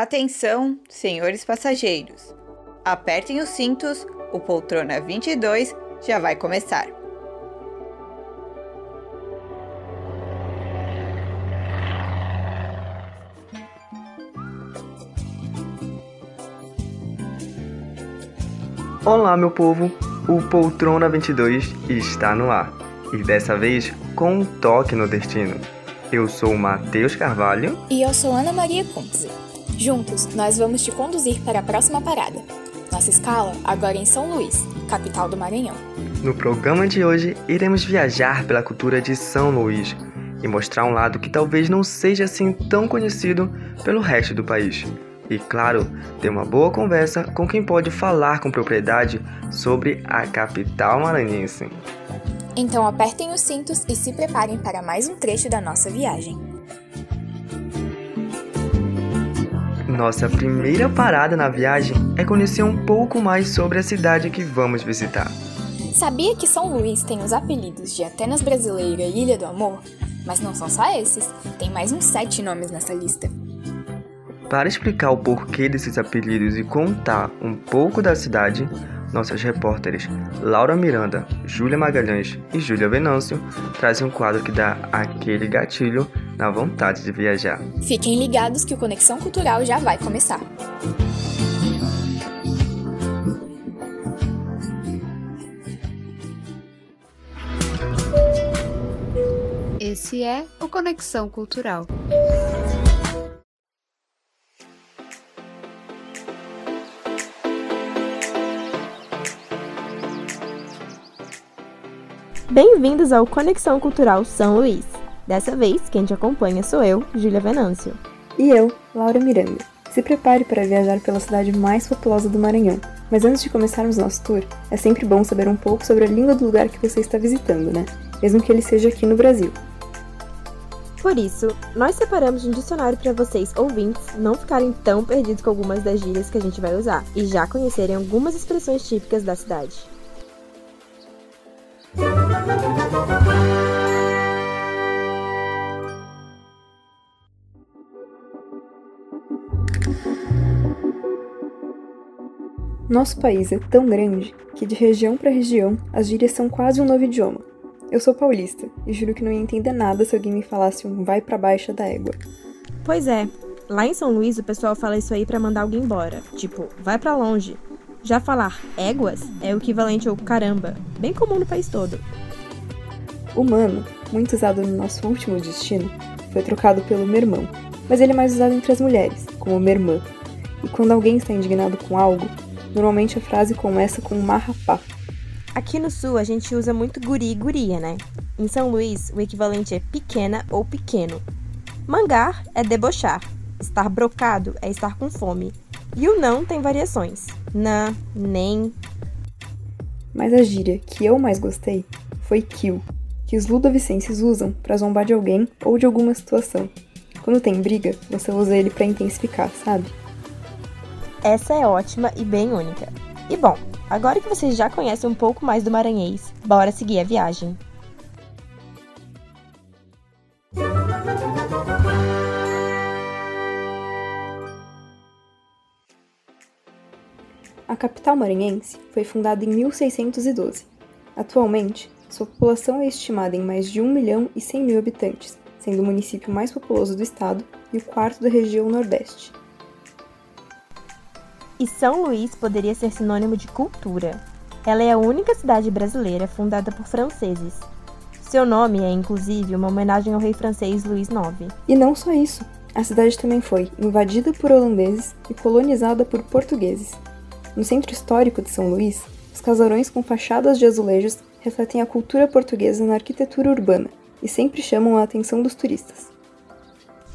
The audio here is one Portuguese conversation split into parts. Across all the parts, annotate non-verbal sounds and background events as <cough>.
Atenção, senhores passageiros. Apertem os cintos, o poltrona 22 já vai começar. Olá, meu povo! O Poltrona 22 está no ar e dessa vez com um toque no destino. Eu sou Matheus Carvalho e eu sou Ana Maria Kuntze. Juntos, nós vamos te conduzir para a próxima parada. Nossa escala agora é em São Luís, capital do Maranhão. No programa de hoje, iremos viajar pela cultura de São Luís e mostrar um lado que talvez não seja assim tão conhecido pelo resto do país. E claro, ter uma boa conversa com quem pode falar com propriedade sobre a capital maranhense. Então apertem os cintos e se preparem para mais um trecho da nossa viagem. Nossa primeira parada na viagem é conhecer um pouco mais sobre a cidade que vamos visitar. Sabia que São Luís tem os apelidos de Atenas Brasileira e Ilha do Amor? Mas não são só esses, tem mais uns sete nomes nessa lista. Para explicar o porquê desses apelidos e contar um pouco da cidade, nossas repórteres Laura Miranda, Júlia Magalhães e Júlia Venâncio trazem um quadro que dá aquele gatilho na vontade de viajar. Fiquem ligados que o Conexão Cultural já vai começar. Esse é o Conexão Cultural. Bem-vindos ao Conexão Cultural São Luís. Dessa vez, quem te acompanha sou eu, Júlia Venâncio. E eu, Laura Miranda. Se prepare para viajar pela cidade mais populosa do Maranhão. Mas antes de começarmos nosso tour, é sempre bom saber um pouco sobre a língua do lugar que você está visitando, né? Mesmo que ele seja aqui no Brasil. Por isso, nós separamos um dicionário para vocês, ouvintes, não ficarem tão perdidos com algumas das gírias que a gente vai usar e já conhecerem algumas expressões típicas da cidade. Nosso país é tão grande que, de região para região, as gírias são quase um novo idioma. Eu sou paulista e juro que não ia entender nada se alguém me falasse um vai para baixa da égua. Pois é, lá em São Luís o pessoal fala isso aí para mandar alguém embora, tipo, vai para longe. Já falar éguas é o equivalente ao caramba, bem comum no país todo. O mano, muito usado no nosso último destino, foi trocado pelo mermão, mas ele é mais usado entre as mulheres, como mermã. E quando alguém está indignado com algo, Normalmente a frase começa com marrapá. Aqui no sul a gente usa muito guri e guria, né? Em São Luís, o equivalente é pequena ou pequeno. Mangar é debochar. Estar brocado é estar com fome. E o não tem variações. Não, nem. Mas a gíria que eu mais gostei foi kill, que os ludovicenses usam para zombar de alguém ou de alguma situação. Quando tem briga, você usa ele para intensificar, sabe? Essa é ótima e bem única. E bom, agora que vocês já conhecem um pouco mais do maranhês, bora seguir a viagem. A capital maranhense foi fundada em 1612. Atualmente, sua população é estimada em mais de 1 milhão e 100 mil habitantes, sendo o município mais populoso do estado e o quarto da região Nordeste. E São Luís poderia ser sinônimo de cultura. Ela é a única cidade brasileira fundada por franceses. Seu nome é, inclusive, uma homenagem ao rei francês Luís IX. E não só isso, a cidade também foi invadida por holandeses e colonizada por portugueses. No centro histórico de São Luís, os casarões com fachadas de azulejos refletem a cultura portuguesa na arquitetura urbana e sempre chamam a atenção dos turistas.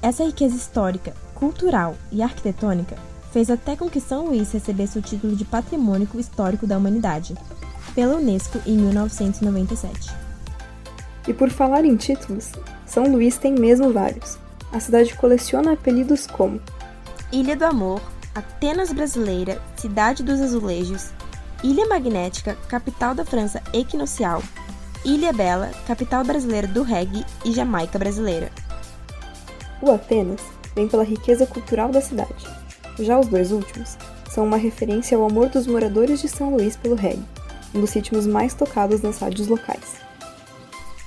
Essa riqueza histórica, cultural e arquitetônica fez até com que São Luís recebesse o título de Patrimônio Histórico da Humanidade, pela Unesco em 1997. E por falar em títulos, São Luís tem mesmo vários. A cidade coleciona apelidos como Ilha do Amor, Atenas Brasileira, Cidade dos Azulejos, Ilha Magnética, capital da França equinocial, Ilha Bela, capital brasileira do reggae e Jamaica brasileira. O Atenas vem pela riqueza cultural da cidade. Já os dois últimos são uma referência ao amor dos moradores de São Luís pelo reggae, um dos ritmos mais tocados nas rádios locais.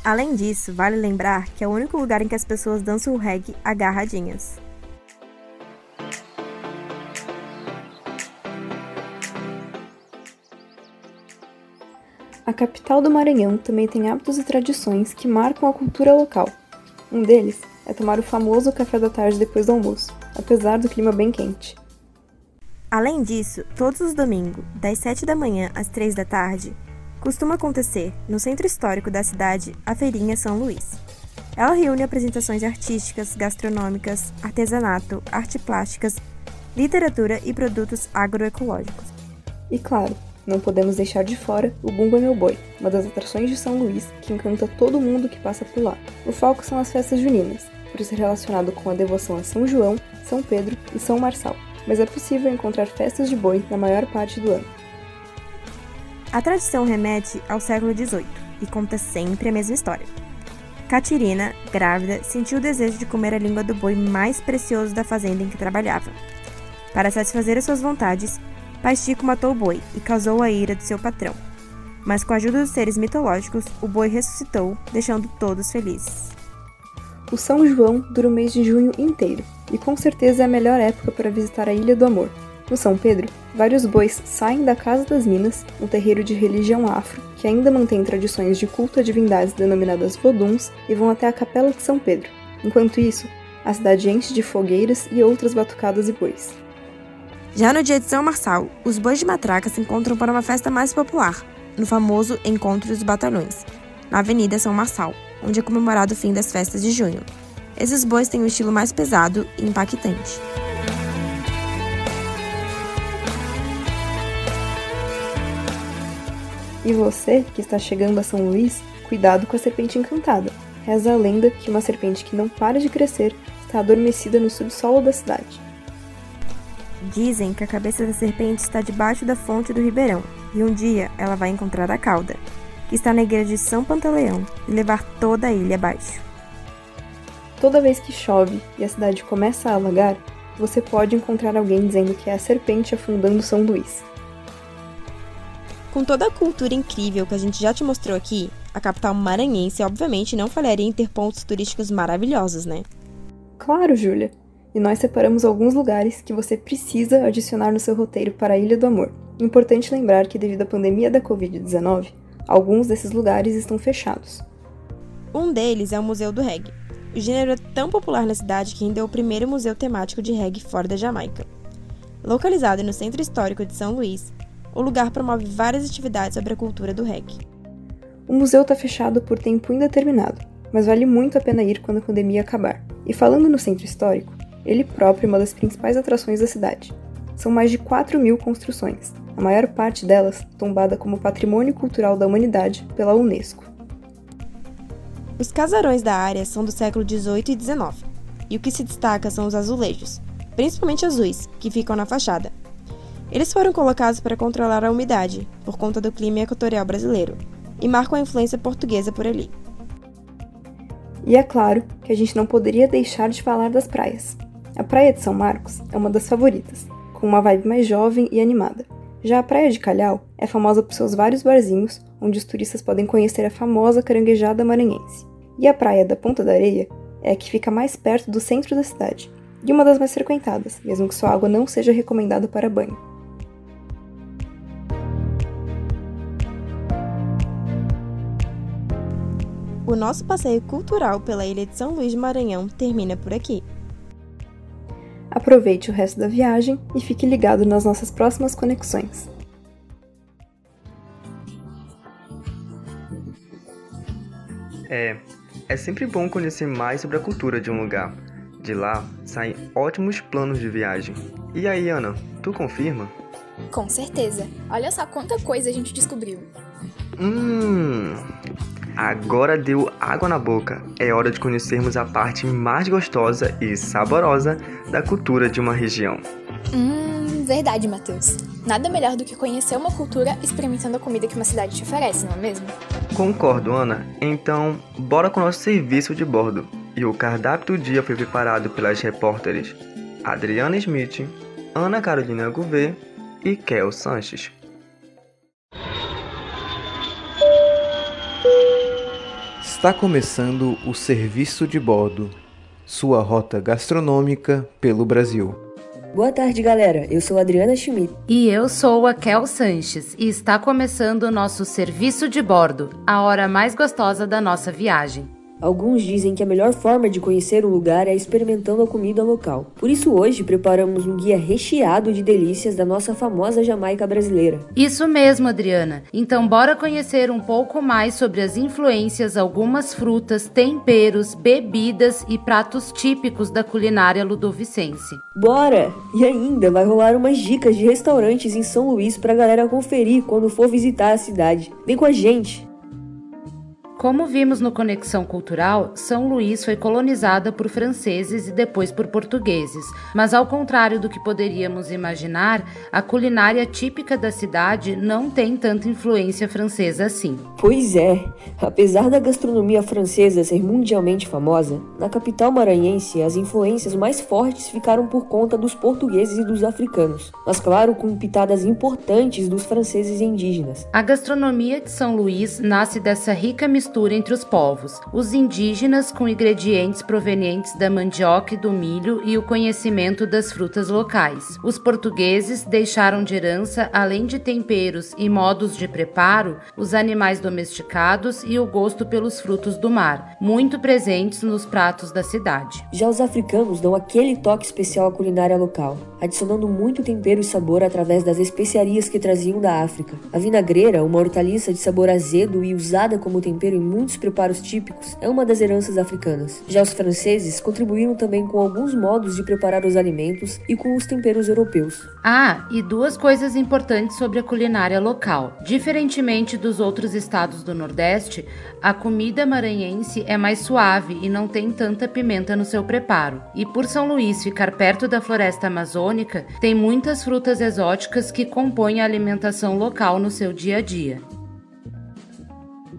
Além disso, vale lembrar que é o único lugar em que as pessoas dançam o reggae agarradinhas. A capital do Maranhão também tem hábitos e tradições que marcam a cultura local. Um deles é tomar o famoso café da tarde depois do almoço, apesar do clima bem quente. Além disso, todos os domingos, das 7 da manhã às 3 da tarde, costuma acontecer, no centro histórico da cidade, a Feirinha São Luís. Ela reúne apresentações artísticas, gastronômicas, artesanato, arte plásticas, literatura e produtos agroecológicos. E claro, não podemos deixar de fora o Bumba Meu Boi, uma das atrações de São Luís que encanta todo mundo que passa por lá. O foco são as festas juninas, ser relacionado com a devoção a São João, São Pedro e São Marçal, mas é possível encontrar festas de boi na maior parte do ano. A tradição remete ao século XVIII e conta sempre a mesma história. Catirina, grávida, sentiu o desejo de comer a língua do boi mais precioso da fazenda em que trabalhava. Para satisfazer as suas vontades, Pastico matou o boi e causou a ira de seu patrão. Mas com a ajuda dos seres mitológicos, o boi ressuscitou, deixando todos felizes. O São João dura o mês de junho inteiro, e com certeza é a melhor época para visitar a Ilha do Amor. No São Pedro, vários bois saem da Casa das Minas, um terreiro de religião afro que ainda mantém tradições de culto a divindades denominadas voduns, e vão até a Capela de São Pedro. Enquanto isso, a cidade enche de fogueiras e outras batucadas e bois. Já no dia de São Marçal, os bois de matraca se encontram para uma festa mais popular, no famoso Encontro dos Batalhões, na Avenida São Marçal, onde é comemorado o fim das festas de junho. Esses bois têm um estilo mais pesado e impactante. E você, que está chegando a São Luís, cuidado com a serpente encantada. Reza a lenda que uma serpente que não para de crescer está adormecida no subsolo da cidade. Dizem que a cabeça da serpente está debaixo da fonte do ribeirão e um dia ela vai encontrar a cauda, que está na igreja de São Pantaleão, e levar toda a ilha abaixo. Toda vez que chove e a cidade começa a alagar, você pode encontrar alguém dizendo que é a serpente afundando São Luís. Com toda a cultura incrível que a gente já te mostrou aqui, a capital maranhense obviamente não falharia em ter pontos turísticos maravilhosos, né? Claro, Júlia! e nós separamos alguns lugares que você precisa adicionar no seu roteiro para a Ilha do Amor. Importante lembrar que, devido à pandemia da Covid-19, alguns desses lugares estão fechados. Um deles é o Museu do Reggae. O gênero é tão popular na cidade que ainda é o primeiro museu temático de reggae fora da Jamaica. Localizado no centro histórico de São Luís, o lugar promove várias atividades sobre a cultura do reggae. O museu está fechado por tempo indeterminado, mas vale muito a pena ir quando a pandemia acabar. E falando no centro histórico, ele próprio é uma das principais atrações da cidade. São mais de 4 mil construções, a maior parte delas tombada como Patrimônio Cultural da Humanidade pela Unesco. Os casarões da área são do século XVIII e XIX, e o que se destaca são os azulejos, principalmente azuis, que ficam na fachada. Eles foram colocados para controlar a umidade, por conta do clima equatorial brasileiro, e marcam a influência portuguesa por ali. E é claro que a gente não poderia deixar de falar das praias. A Praia de São Marcos é uma das favoritas, com uma vibe mais jovem e animada. Já a Praia de Calhau é famosa por seus vários barzinhos, onde os turistas podem conhecer a famosa caranguejada maranhense. E a Praia da Ponta da Areia é a que fica mais perto do centro da cidade, e uma das mais frequentadas, mesmo que sua água não seja recomendada para banho. O nosso passeio cultural pela ilha de São Luís de Maranhão termina por aqui. Aproveite o resto da viagem e fique ligado nas nossas próximas conexões. É, é sempre bom conhecer mais sobre a cultura de um lugar. De lá saem ótimos planos de viagem. E aí, Ana, tu confirma? Com certeza. Olha só quanta coisa a gente descobriu. Hum, Agora deu água na boca. É hora de conhecermos a parte mais gostosa e saborosa da cultura de uma região. Hum, verdade, Matheus. Nada melhor do que conhecer uma cultura experimentando a comida que uma cidade te oferece, não é mesmo? Concordo, Ana. Então, bora com o nosso serviço de bordo. E o cardápio do dia foi preparado pelas repórteres Adriana Smith, Ana Carolina Gouveia e Kel Sanches. Está começando o serviço de bordo, sua rota gastronômica pelo Brasil. Boa tarde, galera. Eu sou Adriana Schmidt. E eu sou a Kel Sanches e está começando o nosso serviço de bordo, a hora mais gostosa da nossa viagem. Alguns dizem que a melhor forma de conhecer um lugar é experimentando a comida local. Por isso, hoje preparamos um guia recheado de delícias da nossa famosa Jamaica brasileira. Isso mesmo, Adriana. Então, bora conhecer um pouco mais sobre as influências, algumas frutas, temperos, bebidas e pratos típicos da culinária ludovicense. Bora! E ainda vai rolar umas dicas de restaurantes em São Luís para a galera conferir quando for visitar a cidade. Vem com a gente! Como vimos no Conexão Cultural, São Luís foi colonizada por franceses e depois por portugueses, mas ao contrário do que poderíamos imaginar, a culinária típica da cidade não tem tanta influência francesa assim. Pois é, apesar da gastronomia francesa ser mundialmente famosa, na capital maranhense as influências mais fortes ficaram por conta dos portugueses e dos africanos, mas claro com pitadas importantes dos franceses e indígenas. A gastronomia de São Luís nasce dessa rica mistura mistura entre os povos, os indígenas com ingredientes provenientes da mandioca e do milho e o conhecimento das frutas locais. Os portugueses deixaram de herança, além de temperos e modos de preparo, os animais domesticados e o gosto pelos frutos do mar, muito presentes nos pratos da cidade. Já os africanos dão aquele toque especial à culinária local, adicionando muito tempero e sabor através das especiarias que traziam da África. A vinagreira, uma hortaliça de sabor azedo e usada como tempero em muitos preparos típicos, é uma das heranças africanas. Já os franceses contribuíram também com alguns modos de preparar os alimentos e com os temperos europeus. Ah, e duas coisas importantes sobre a culinária local. Diferentemente dos outros estados do Nordeste, a comida maranhense é mais suave e não tem tanta pimenta no seu preparo. E por São Luís ficar perto da floresta amazônica, tem muitas frutas exóticas que compõem a alimentação local no seu dia a dia.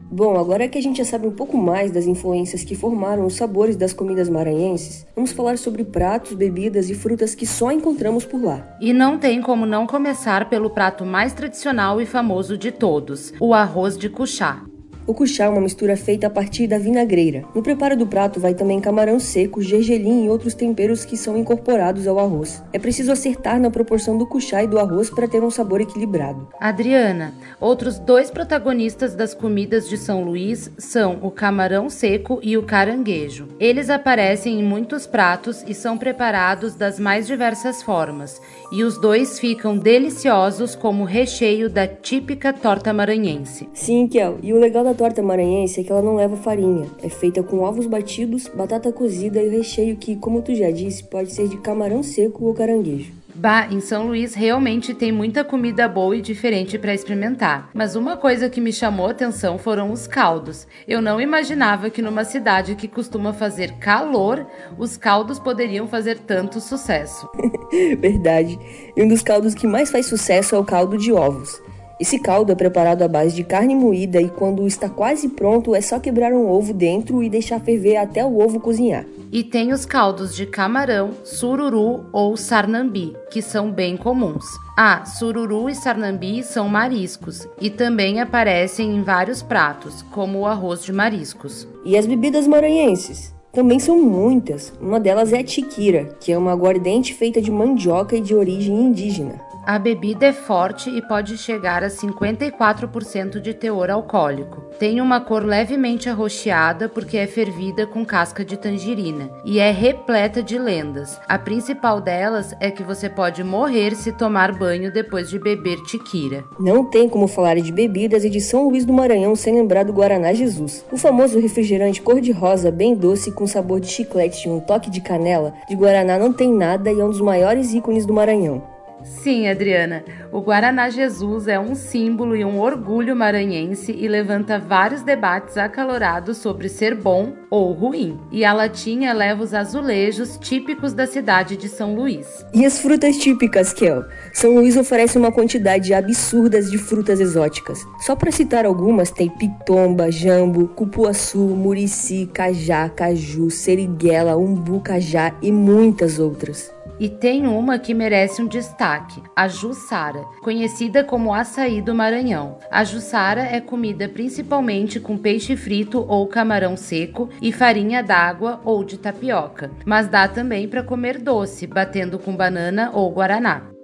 Bom, agora que a gente já sabe um pouco mais das influências que formaram os sabores das comidas maranhenses, vamos falar sobre pratos, bebidas e frutas que só encontramos por lá. E não tem como não começar pelo prato mais tradicional e famoso de todos, o arroz de cuchá. O cuchá é uma mistura feita a partir da vinagreira. No preparo do prato vai também camarão seco, gergelim e outros temperos que são incorporados ao arroz. É preciso acertar na proporção do cuchá e do arroz para ter um sabor equilibrado. Adriana, outros dois protagonistas das comidas de São Luís são o camarão seco e o caranguejo. Eles aparecem em muitos pratos e são preparados das mais diversas formas, e os dois ficam deliciosos como recheio da típica torta maranhense. Sim, Kel, e o legal da torta maranhense é que ela não leva farinha. É feita com ovos batidos, batata cozida e o recheio que, como tu já disse, pode ser de camarão seco ou caranguejo. Bah, em São Luís realmente tem muita comida boa e diferente para experimentar. Mas uma coisa que me chamou a atenção foram os caldos. Eu não imaginava que numa cidade que costuma fazer calor, os caldos poderiam fazer tanto sucesso. <laughs> Verdade. E um dos caldos que mais faz sucesso é o caldo de ovos. Esse caldo é preparado à base de carne moída e quando está quase pronto é só quebrar um ovo dentro e deixar ferver até o ovo cozinhar. E tem os caldos de camarão, sururu ou sarnambi, que são bem comuns. Ah, sururu e sarnambi são mariscos e também aparecem em vários pratos, como o arroz de mariscos. E as bebidas maranhenses? Também são muitas. Uma delas é a tiquira, que é uma aguardente feita de mandioca e de origem indígena. A bebida é forte e pode chegar a 54% de teor alcoólico. Tem uma cor levemente arroxeada porque é fervida com casca de tangerina e é repleta de lendas. A principal delas é que você pode morrer se tomar banho depois de beber tiquira. Não tem como falar de bebidas e de São Luís do Maranhão sem lembrar do Guaraná Jesus. O famoso refrigerante cor-de-rosa bem doce com sabor de chiclete e um toque de canela, de Guaraná não tem nada e é um dos maiores ícones do Maranhão. Sim, Adriana, o Guaraná Jesus é um símbolo e um orgulho maranhense e levanta vários debates acalorados sobre ser bom ou ruim. E a latinha leva os azulejos típicos da cidade de São Luís. E as frutas típicas, Kel? São Luís oferece uma quantidade absurda de frutas exóticas. Só para citar algumas, tem pitomba, jambo, cupuaçu, murici, cajá, caju, seriguela, umbu, cajá e muitas outras. E tem uma que merece um destaque, a Jussara, conhecida como açaí do Maranhão. A Jussara é comida principalmente com peixe frito ou camarão seco e farinha d'água ou de tapioca, mas dá também para comer doce, batendo com banana ou guaraná.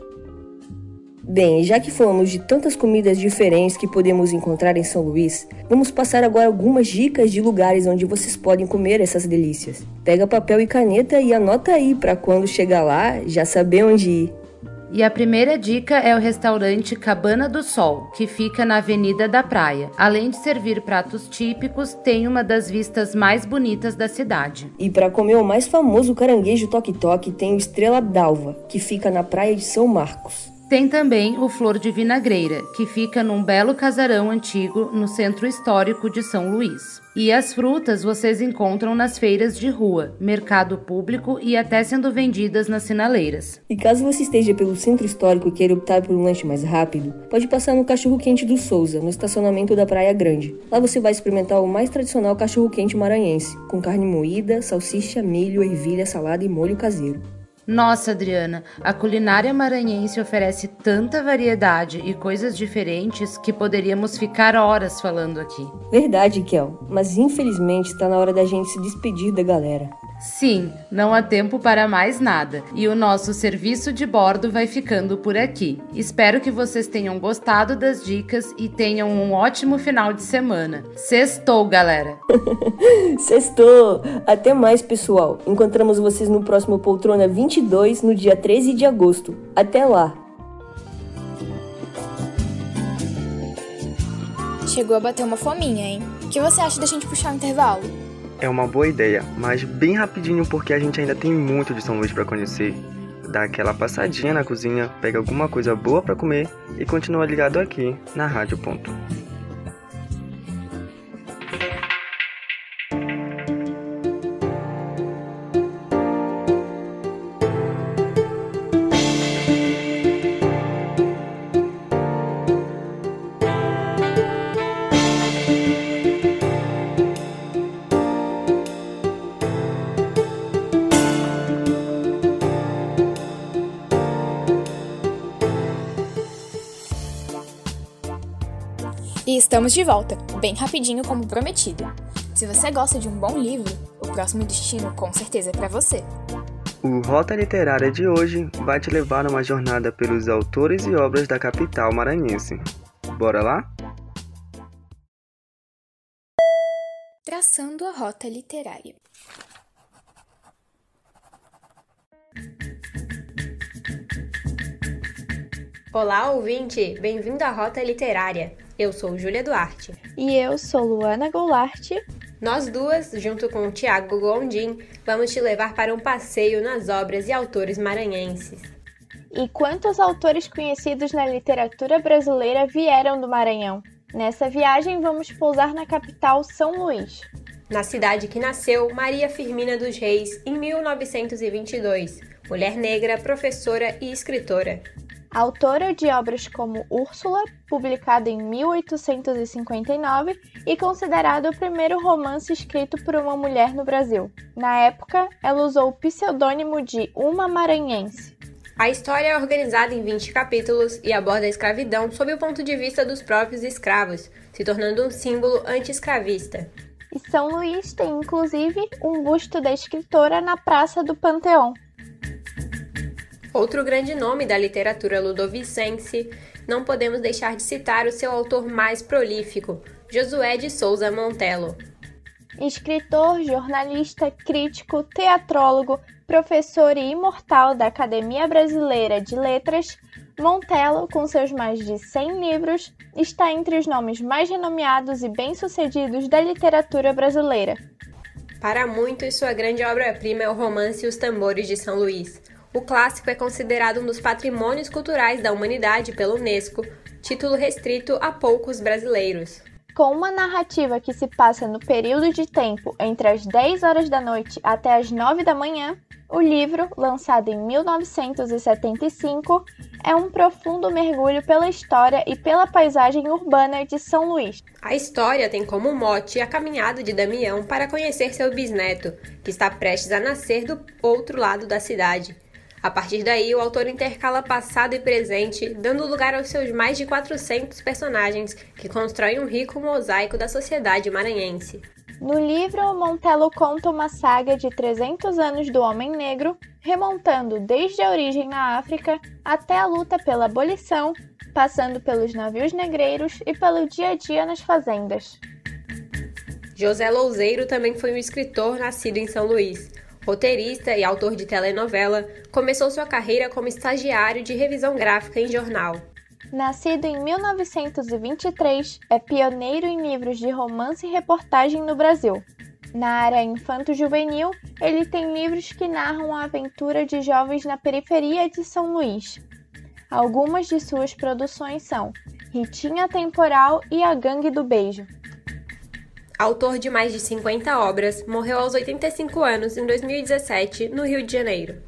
Bem, já que falamos de tantas comidas diferentes que podemos encontrar em São Luís, vamos passar agora algumas dicas de lugares onde vocês podem comer essas delícias. Pega papel e caneta e anota aí para quando chegar lá já saber onde ir. E a primeira dica é o restaurante Cabana do Sol, que fica na Avenida da Praia. Além de servir pratos típicos, tem uma das vistas mais bonitas da cidade. E para comer o mais famoso caranguejo toque-toque, tem o Estrela d'Alva, que fica na praia de São Marcos. Tem também o Flor de Vinagreira, que fica num belo casarão antigo no centro histórico de São Luís. E as frutas vocês encontram nas feiras de rua, mercado público e até sendo vendidas nas sinaleiras. E caso você esteja pelo centro histórico e queira optar por um lanche mais rápido, pode passar no Cachorro Quente do Souza, no estacionamento da Praia Grande. Lá você vai experimentar o mais tradicional cachorro quente maranhense, com carne moída, salsicha, milho, ervilha, salada e molho caseiro. Nossa, Adriana, a culinária maranhense oferece tanta variedade e coisas diferentes que poderíamos ficar horas falando aqui. Verdade, Kel, mas infelizmente está na hora da gente se despedir da galera. Sim, não há tempo para mais nada e o nosso serviço de bordo vai ficando por aqui. Espero que vocês tenham gostado das dicas e tenham um ótimo final de semana. Sextou, galera! <laughs> Sextou! Até mais, pessoal! Encontramos vocês no próximo Poltrona 22, no dia 13 de agosto. Até lá! Chegou a bater uma fominha, hein? O que você acha da gente puxar o intervalo? É uma boa ideia, mas bem rapidinho porque a gente ainda tem muito de São Luís para conhecer. Dá aquela passadinha na cozinha, pega alguma coisa boa para comer e continua ligado aqui na Rádio Ponto. Estamos de volta, bem rapidinho como prometido. Se você gosta de um bom livro, o próximo destino com certeza é para você. O Rota Literária de hoje vai te levar numa jornada pelos autores e obras da capital maranhense. Bora lá? Traçando a rota literária. Olá, ouvinte! Bem-vindo à Rota Literária. Eu sou Júlia Duarte. E eu sou Luana Goulart. Nós duas, junto com o Tiago Gondim, vamos te levar para um passeio nas obras e autores maranhenses. E quantos autores conhecidos na literatura brasileira vieram do Maranhão? Nessa viagem, vamos pousar na capital São Luís. Na cidade que nasceu Maria Firmina dos Reis em 1922, mulher negra, professora e escritora. Autora de obras como Úrsula, publicado em 1859 e considerado o primeiro romance escrito por uma mulher no Brasil. Na época, ela usou o pseudônimo de Uma Maranhense. A história é organizada em 20 capítulos e aborda a escravidão sob o ponto de vista dos próprios escravos, se tornando um símbolo anti-escravista. E São Luís tem inclusive um busto da escritora na Praça do Panteão. Outro grande nome da literatura ludovicense, não podemos deixar de citar o seu autor mais prolífico, Josué de Souza Montello. Escritor, jornalista, crítico, teatrólogo, professor e imortal da Academia Brasileira de Letras, Montello, com seus mais de 100 livros, está entre os nomes mais renomeados e bem-sucedidos da literatura brasileira. Para muitos, sua grande obra-prima é o romance Os Tambores de São Luís, o clássico é considerado um dos patrimônios culturais da humanidade pela Unesco, título restrito a poucos brasileiros. Com uma narrativa que se passa no período de tempo entre as 10 horas da noite até as 9 da manhã, o livro, lançado em 1975, é um profundo mergulho pela história e pela paisagem urbana de São Luís. A história tem como mote a caminhada de Damião para conhecer seu bisneto, que está prestes a nascer do outro lado da cidade. A partir daí, o autor intercala passado e presente, dando lugar aos seus mais de 400 personagens que constroem um rico mosaico da sociedade maranhense. No livro, Montello conta uma saga de 300 anos do homem negro, remontando desde a origem na África até a luta pela abolição, passando pelos navios negreiros e pelo dia a dia nas fazendas. José Louzeiro também foi um escritor nascido em São Luís. Roteirista e autor de telenovela, começou sua carreira como estagiário de revisão gráfica em jornal. Nascido em 1923, é pioneiro em livros de romance e reportagem no Brasil. Na área infanto-juvenil, ele tem livros que narram a aventura de jovens na periferia de São Luís. Algumas de suas produções são Ritinha Temporal e A Gangue do Beijo. Autor de mais de 50 obras, morreu aos 85 anos em 2017, no Rio de Janeiro.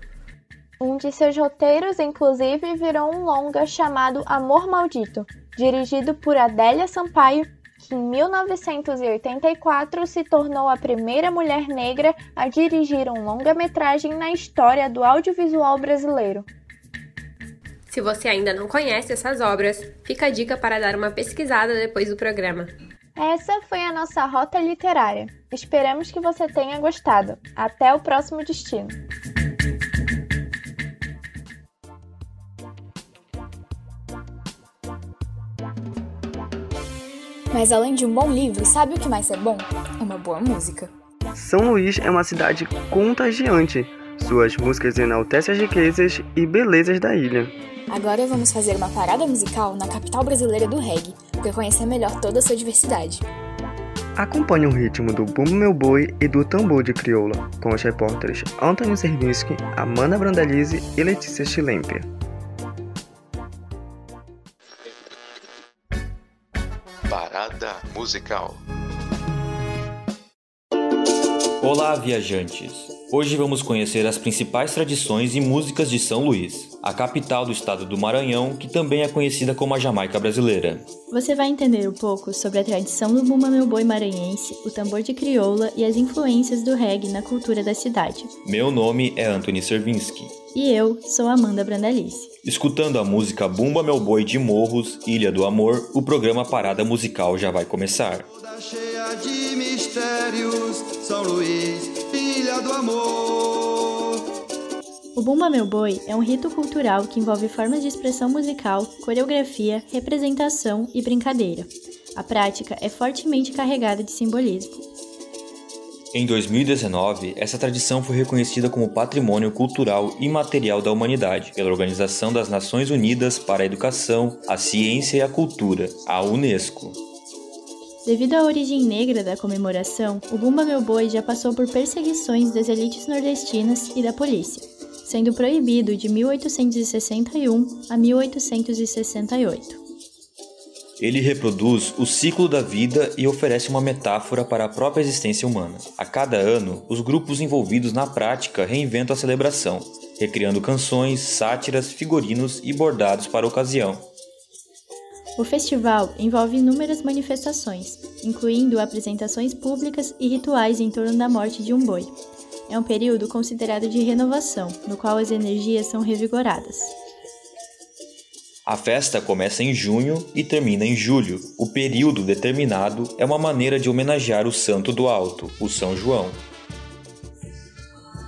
Um de seus roteiros, inclusive, virou um longa chamado Amor Maldito, dirigido por Adélia Sampaio, que em 1984 se tornou a primeira mulher negra a dirigir um longa-metragem na história do audiovisual brasileiro. Se você ainda não conhece essas obras, fica a dica para dar uma pesquisada depois do programa. Essa foi a nossa rota literária. Esperamos que você tenha gostado. Até o próximo destino. Mas além de um bom livro, sabe o que mais é bom? Uma boa música. São Luís é uma cidade contagiante. Suas músicas enaltecem as riquezas e belezas da ilha. Agora vamos fazer uma parada musical na capital brasileira do reggae, para conhecer melhor toda a sua diversidade. Acompanhe o ritmo do Bumbo Meu Boi e do Tambor de Crioula, com os repórteres Antônio Servinski, Amanda Brandalize e Letícia Schlemper. Parada musical. Olá, viajantes! Hoje vamos conhecer as principais tradições e músicas de São Luís, a capital do estado do Maranhão, que também é conhecida como a Jamaica brasileira. Você vai entender um pouco sobre a tradição do Bumba Meu Boi maranhense, o tambor de crioula e as influências do reggae na cultura da cidade. Meu nome é Anthony Servinski. E eu sou Amanda Brandalice. Escutando a música Bumba Meu Boi de Morros, Ilha do Amor, o programa Parada Musical já vai começar. Cheia de mistérios, São Luís, ilha do amor. O Bumba Meu Boi é um rito cultural que envolve formas de expressão musical, coreografia, representação e brincadeira. A prática é fortemente carregada de simbolismo. Em 2019, essa tradição foi reconhecida como Patrimônio Cultural Imaterial da Humanidade pela Organização das Nações Unidas para a Educação, a Ciência e a Cultura, a Unesco. Devido à origem negra da comemoração, o Bumba Meu Boi já passou por perseguições das elites nordestinas e da polícia, sendo proibido de 1861 a 1868. Ele reproduz o ciclo da vida e oferece uma metáfora para a própria existência humana. A cada ano, os grupos envolvidos na prática reinventam a celebração, recriando canções, sátiras, figurinos e bordados para a ocasião. O festival envolve inúmeras manifestações, incluindo apresentações públicas e rituais em torno da morte de um boi. É um período considerado de renovação, no qual as energias são revigoradas. A festa começa em junho e termina em julho. O período determinado é uma maneira de homenagear o santo do alto, o São João.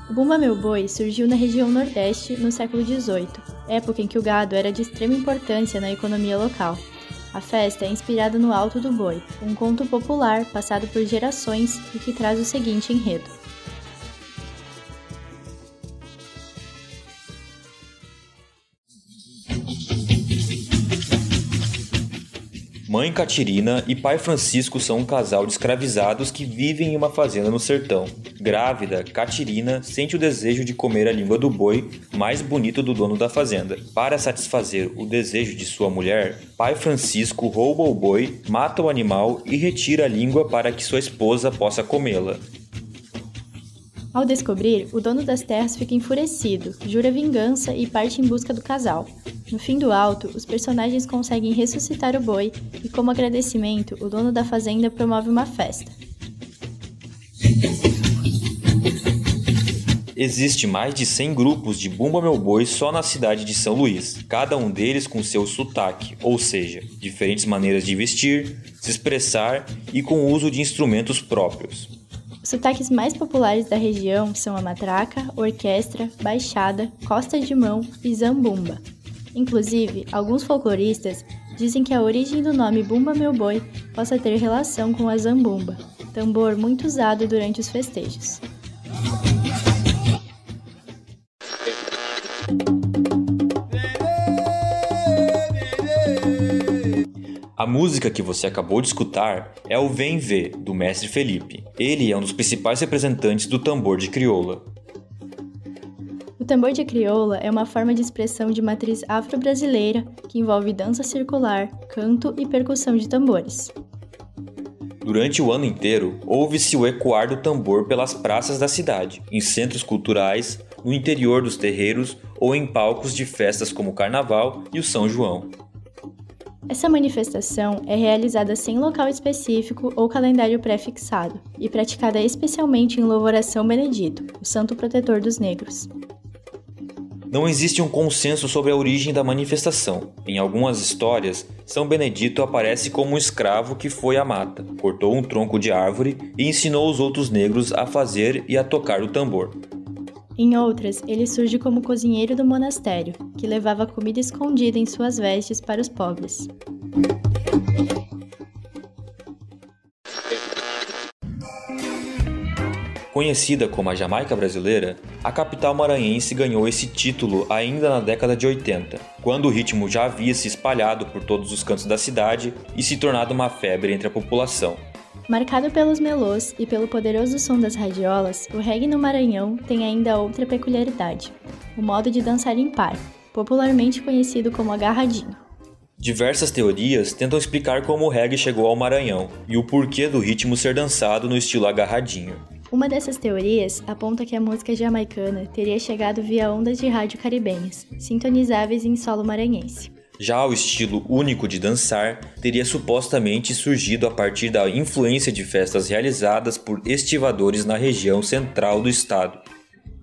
O Bumba Meu Boi surgiu na região Nordeste no século XVIII, época em que o gado era de extrema importância na economia local. A festa é inspirada no Alto do Boi, um conto popular passado por gerações e que traz o seguinte enredo. Mãe Catirina e pai Francisco são um casal de escravizados que vivem em uma fazenda no sertão. Grávida, Catirina sente o desejo de comer a língua do boi mais bonito do dono da fazenda. Para satisfazer o desejo de sua mulher, pai Francisco rouba o boi, mata o animal e retira a língua para que sua esposa possa comê-la. Ao descobrir, o dono das terras fica enfurecido, jura vingança e parte em busca do casal. No fim do alto, os personagens conseguem ressuscitar o boi e, como agradecimento, o dono da fazenda promove uma festa. Existe mais de 100 grupos de Bumba Meu Boi só na cidade de São Luís, cada um deles com seu sotaque, ou seja, diferentes maneiras de vestir, se expressar e com o uso de instrumentos próprios. Os sotaques mais populares da região são a matraca, orquestra, baixada, costa de mão e zambumba. Inclusive, alguns folcloristas dizem que a origem do nome Bumba Meu Boi possa ter relação com a zambumba, tambor muito usado durante os festejos. A música que você acabou de escutar é o Vem Ver, do mestre Felipe. Ele é um dos principais representantes do tambor de crioula. O tambor de crioula é uma forma de expressão de matriz afro-brasileira que envolve dança circular, canto e percussão de tambores. Durante o ano inteiro, ouve-se o ecoar do tambor pelas praças da cidade, em centros culturais, no interior dos terreiros ou em palcos de festas como o Carnaval e o São João. Essa manifestação é realizada sem local específico ou calendário pré-fixado e praticada especialmente em louvor a São Benedito, o santo protetor dos negros. Não existe um consenso sobre a origem da manifestação. Em algumas histórias, São Benedito aparece como um escravo que foi à mata, cortou um tronco de árvore e ensinou os outros negros a fazer e a tocar o tambor. Em outras, ele surge como cozinheiro do monastério, que levava comida escondida em suas vestes para os pobres. Conhecida como a Jamaica brasileira, a capital maranhense ganhou esse título ainda na década de 80, quando o ritmo já havia se espalhado por todos os cantos da cidade e se tornado uma febre entre a população. Marcado pelos melôs e pelo poderoso som das radiolas, o reggae no Maranhão tem ainda outra peculiaridade: o modo de dançar em par, popularmente conhecido como agarradinho. Diversas teorias tentam explicar como o reggae chegou ao Maranhão e o porquê do ritmo ser dançado no estilo agarradinho. Uma dessas teorias aponta que a música jamaicana teria chegado via ondas de rádio caribenhas, sintonizáveis em solo maranhense. Já o estilo único de dançar teria supostamente surgido a partir da influência de festas realizadas por estivadores na região central do estado.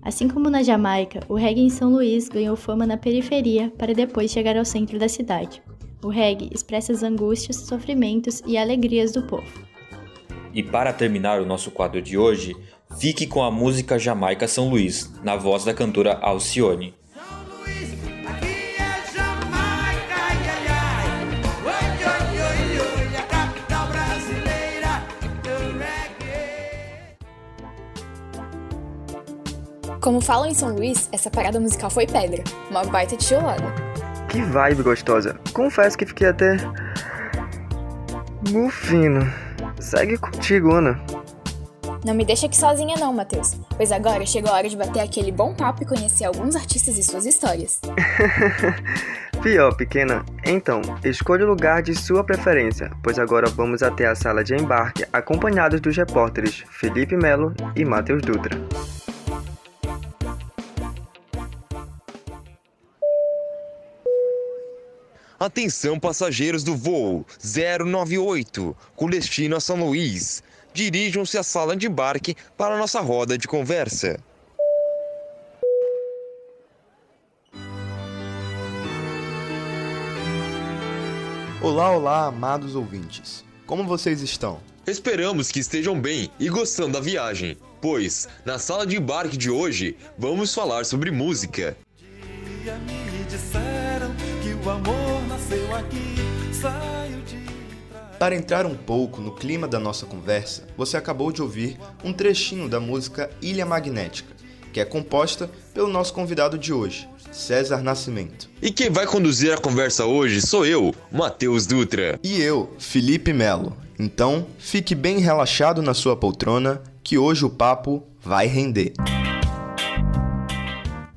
Assim como na Jamaica, o reggae em São Luís ganhou fama na periferia para depois chegar ao centro da cidade. O reggae expressa as angústias, sofrimentos e alegrias do povo. E para terminar o nosso quadro de hoje, fique com a música Jamaica São Luís, na voz da cantora Alcione. Como falam em São Luís, essa parada musical foi pedra, uma baita tijolada. Que vibe gostosa. Confesso que fiquei até. mufino. Segue contigo, Ana. Não me deixa aqui sozinha não, Matheus, pois agora chegou a hora de bater aquele bom papo e conhecer alguns artistas e suas histórias. <laughs> Pior, pequena. Então, escolha o lugar de sua preferência, pois agora vamos até a sala de embarque acompanhados dos repórteres Felipe Melo e Matheus Dutra. Atenção passageiros do voo 098 com destino a São Luís. Dirijam-se à sala de embarque para a nossa roda de conversa. Olá, olá, amados ouvintes. Como vocês estão? Esperamos que estejam bem e gostando da viagem, pois na sala de embarque de hoje vamos falar sobre música. Me disseram que o amor nasceu aqui, saiu de Para entrar um pouco no clima da nossa conversa, você acabou de ouvir um trechinho da música Ilha Magnética, que é composta pelo nosso convidado de hoje, César Nascimento. E quem vai conduzir a conversa hoje sou eu, Matheus Dutra. E eu, Felipe Melo. Então, fique bem relaxado na sua poltrona, que hoje o papo vai render.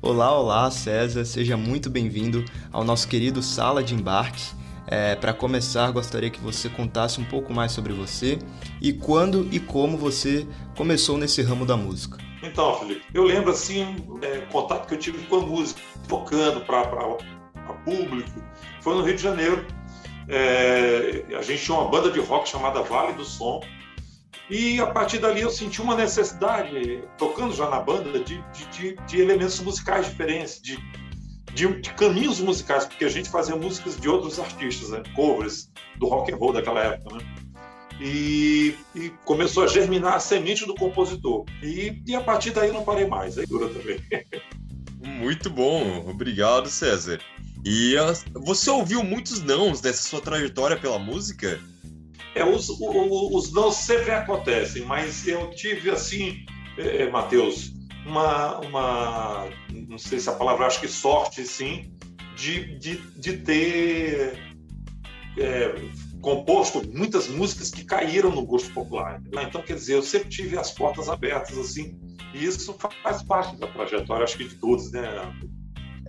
Olá, olá, César, seja muito bem-vindo ao nosso querido Sala de Embarque. É, Para começar, gostaria que você contasse um pouco mais sobre você e quando e como você começou nesse ramo da música. Então, Felipe, eu lembro assim, é, contato que eu tive com a música, tocando para público, foi no Rio de Janeiro. É, a gente tinha uma banda de rock chamada Vale do Som, E a partir dali eu senti uma necessidade, tocando já na banda, de, de, de elementos musicais diferentes, de, de, de, caminhos musicais, porque a gente fazia músicas de outros artistas, né? covers do rock and roll daquela época. Né? E, e, começou a germinar a semente do compositor. E, e a partir daí não parei mais, aí dura também. <laughs> Muito bom, obrigado César. E uh, você ouviu muitos nãos dessa sua trajetória pela música? É, os, os, os não sempre acontecem, mas eu tive assim, é, é, Matheus, uma, uma, não sei se a palavra, acho que sorte, sim, de, de, de ter é, composto muitas músicas que caíram no gosto popular. Então, quer dizer, eu sempre tive as portas abertas, assim, e isso faz parte da trajetória, acho que de todos, né?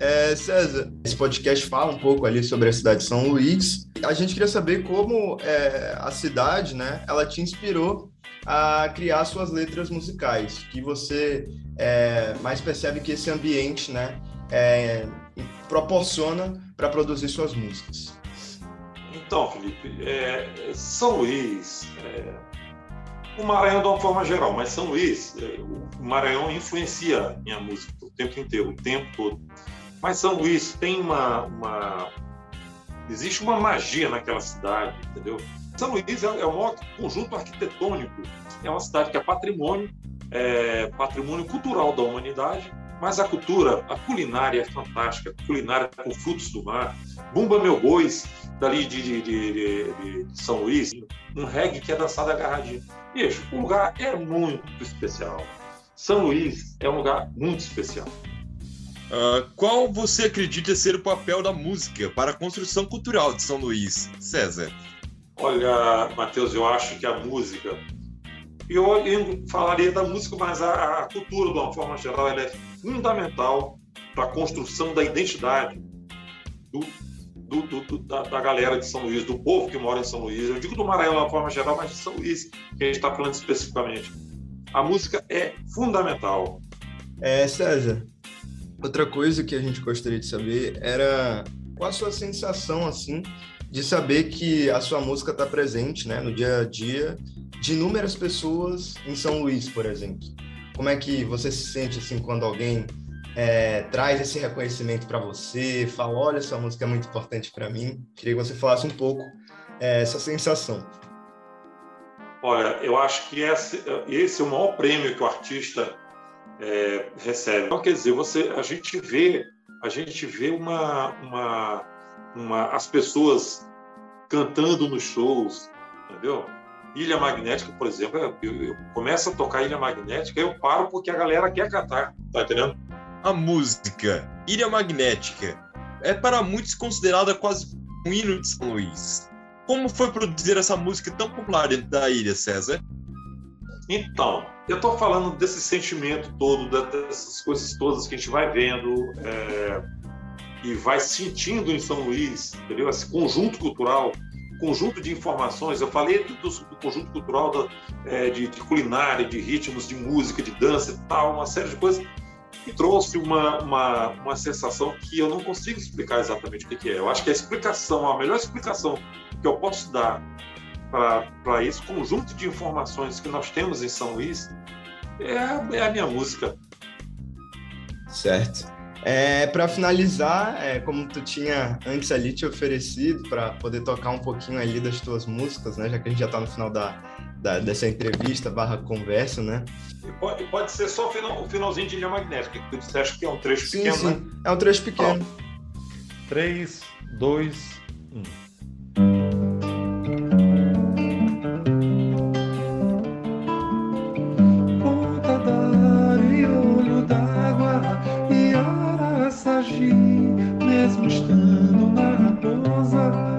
É, César, esse podcast fala um pouco ali sobre a cidade de São Luís. A gente queria saber como é, a cidade, né, ela te inspirou a criar suas letras musicais, que você é, mais percebe que esse ambiente, né, é, proporciona para produzir suas músicas. Então, Felipe, é, São Luís, é, o Maranhão de uma forma geral, mas São Luís, é, o Maranhão influencia minha música o tempo inteiro, o tempo todo. Mas São Luís tem uma, uma, existe uma magia naquela cidade, entendeu? São Luís é, é maior conjunto arquitetônico, é uma cidade que é patrimônio, é patrimônio cultural da humanidade, mas a cultura, a culinária é fantástica, culinária com frutos do mar. Bumba Meu Bois, dali de, de, de, de São Luís, um reggae que é dançado agarradinho. Bicho, o lugar é muito especial. São Luís é um lugar muito especial. Uh, qual você acredita ser o papel da música para a construção cultural de São Luís, César? Olha, Matheus, eu acho que a música. Eu, eu falaria da música, mas a, a, cultura, de uma forma geral, ela é fundamental para a construção da identidade do, do, do, do da, da, galera de São Luís, do povo que mora em São Luís. Eu digo do Maranhão de uma forma geral, mas de São Luís, que a gente está falando especificamente. A música é fundamental. É, César, Outra coisa que a gente gostaria de saber era qual a sua sensação, assim, de saber que a sua música está presente, né, no dia a dia de inúmeras pessoas em São Luís, por exemplo. Como é que você se sente, assim, quando alguém é, traz esse reconhecimento para você, fala, olha, sua música é muito importante para mim. Queria que você falasse um pouco é, essa sensação. Olha, eu acho que esse, esse é o maior prêmio que o artista é, recebe. Então, quer dizer, você, a gente vê, a gente vê uma, uma, uma, as pessoas cantando nos shows, entendeu? Ilha Magnética, por exemplo, eu, eu começo a tocar Ilha Magnética, eu paro porque a galera quer cantar, tá entendendo? A música Ilha Magnética é para muitos considerada quase um hino de São Luís. Como foi produzir essa música tão popular dentro da ilha, César? Então, eu estou falando desse sentimento todo, dessas coisas todas que a gente vai vendo é, e vai sentindo em São Luís, entendeu? Esse conjunto cultural, conjunto de informações. Eu falei do, do conjunto cultural da, é, de, de, culinária, de ritmos, de música, de dança e tal, uma série de coisas que trouxe uma, uma, uma sensação que eu não consigo explicar exatamente o que, que é. Eu acho que a explicação, a melhor explicação que eu posso dar para esse conjunto de informações que nós temos em São Luís é, é a minha música. Certo. É, para finalizar, é, como tu tinha antes ali te oferecido para poder tocar um pouquinho ali das tuas músicas, né? Já que a gente já está no final da, da, dessa entrevista barra conversa, né? E pode, pode ser só o, final, o finalzinho de linha magnética, que tu disseste que é um trecho sim, pequeno, sim. né? É um trecho pequeno. 3, 2, 1. thousand.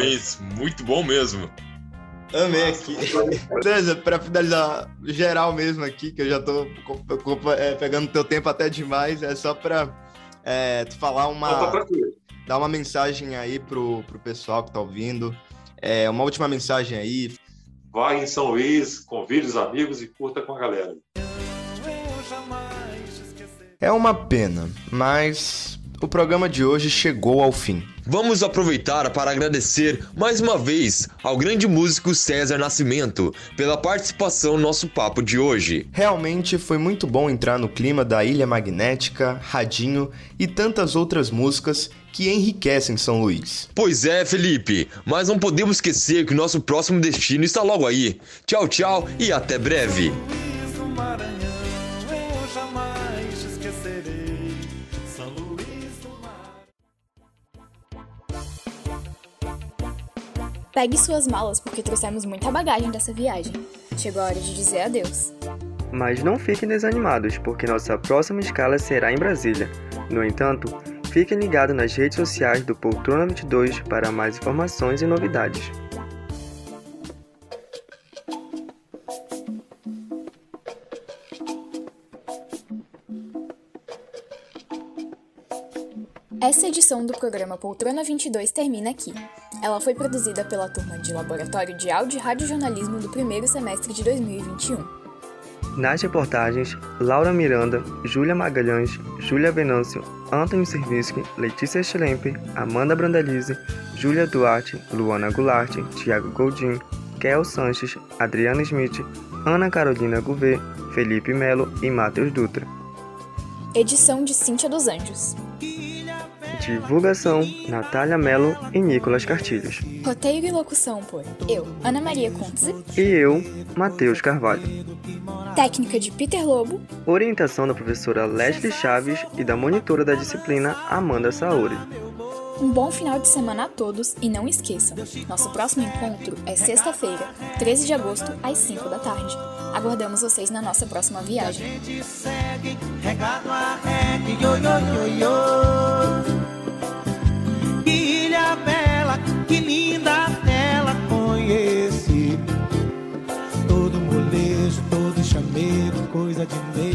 Parabéns, muito bom mesmo. Amei aqui. Beleza, pra finalizar geral mesmo aqui, que eu já co- é, pegando teu tempo até demais, é só pra é, tu falar tá uma. tranquilo. dar uma mensagem aí pro, pro pessoal que tá ouvindo. É, uma última mensagem aí. Vai em São Luís, convide os amigos e curta com a galera. É uma pena, mas o programa de hoje chegou ao fim. Vamos aproveitar para agradecer mais uma vez ao grande músico César Nascimento pela participação no nosso papo de hoje. Realmente foi muito bom entrar no clima da Ilha Magnética, Radinho e tantas outras músicas que enriquecem São Luís. Pois é, Felipe, mas não podemos esquecer que o nosso próximo destino está logo aí. Tchau, tchau e até breve. Pegue suas malas porque trouxemos muita bagagem dessa viagem. Chegou a hora de dizer adeus. Mas não fiquem desanimados, porque nossa próxima escala será em Brasília. No entanto, fiquem ligados nas redes sociais do Poltrona 22 para mais informações e novidades. Essa edição do programa Poltrona 22 termina aqui. Ela foi produzida pela turma de Laboratório de Áudio e Radiojornalismo do primeiro semestre de 2021. Nas reportagens, Laura Miranda, Júlia Magalhães, Júlia Venâncio, Antônio Servisky, Letícia Schlemper, Amanda Brandalize, Júlia Duarte, Luana Goulart, Thiago Goldin, Kel Sanches, Adriana Smith, Ana Carolina Gouvet, Felipe Melo e Matheus Dutra. Edição de Cíntia dos Anjos. Divulgação, Natália Melo e Nicolas Cartilhos. Roteiro e locução por eu, Ana Maria Kuntze. E eu, Matheus Carvalho. Técnica de Peter Lobo. Orientação da professora Leslie Chaves e da monitora da disciplina Amanda Saori. Um bom final de semana a todos e não esqueçam, nosso próximo encontro é sexta-feira, 13 de agosto, às 5 da tarde. Aguardamos vocês na nossa próxima viagem. Coisa de medo.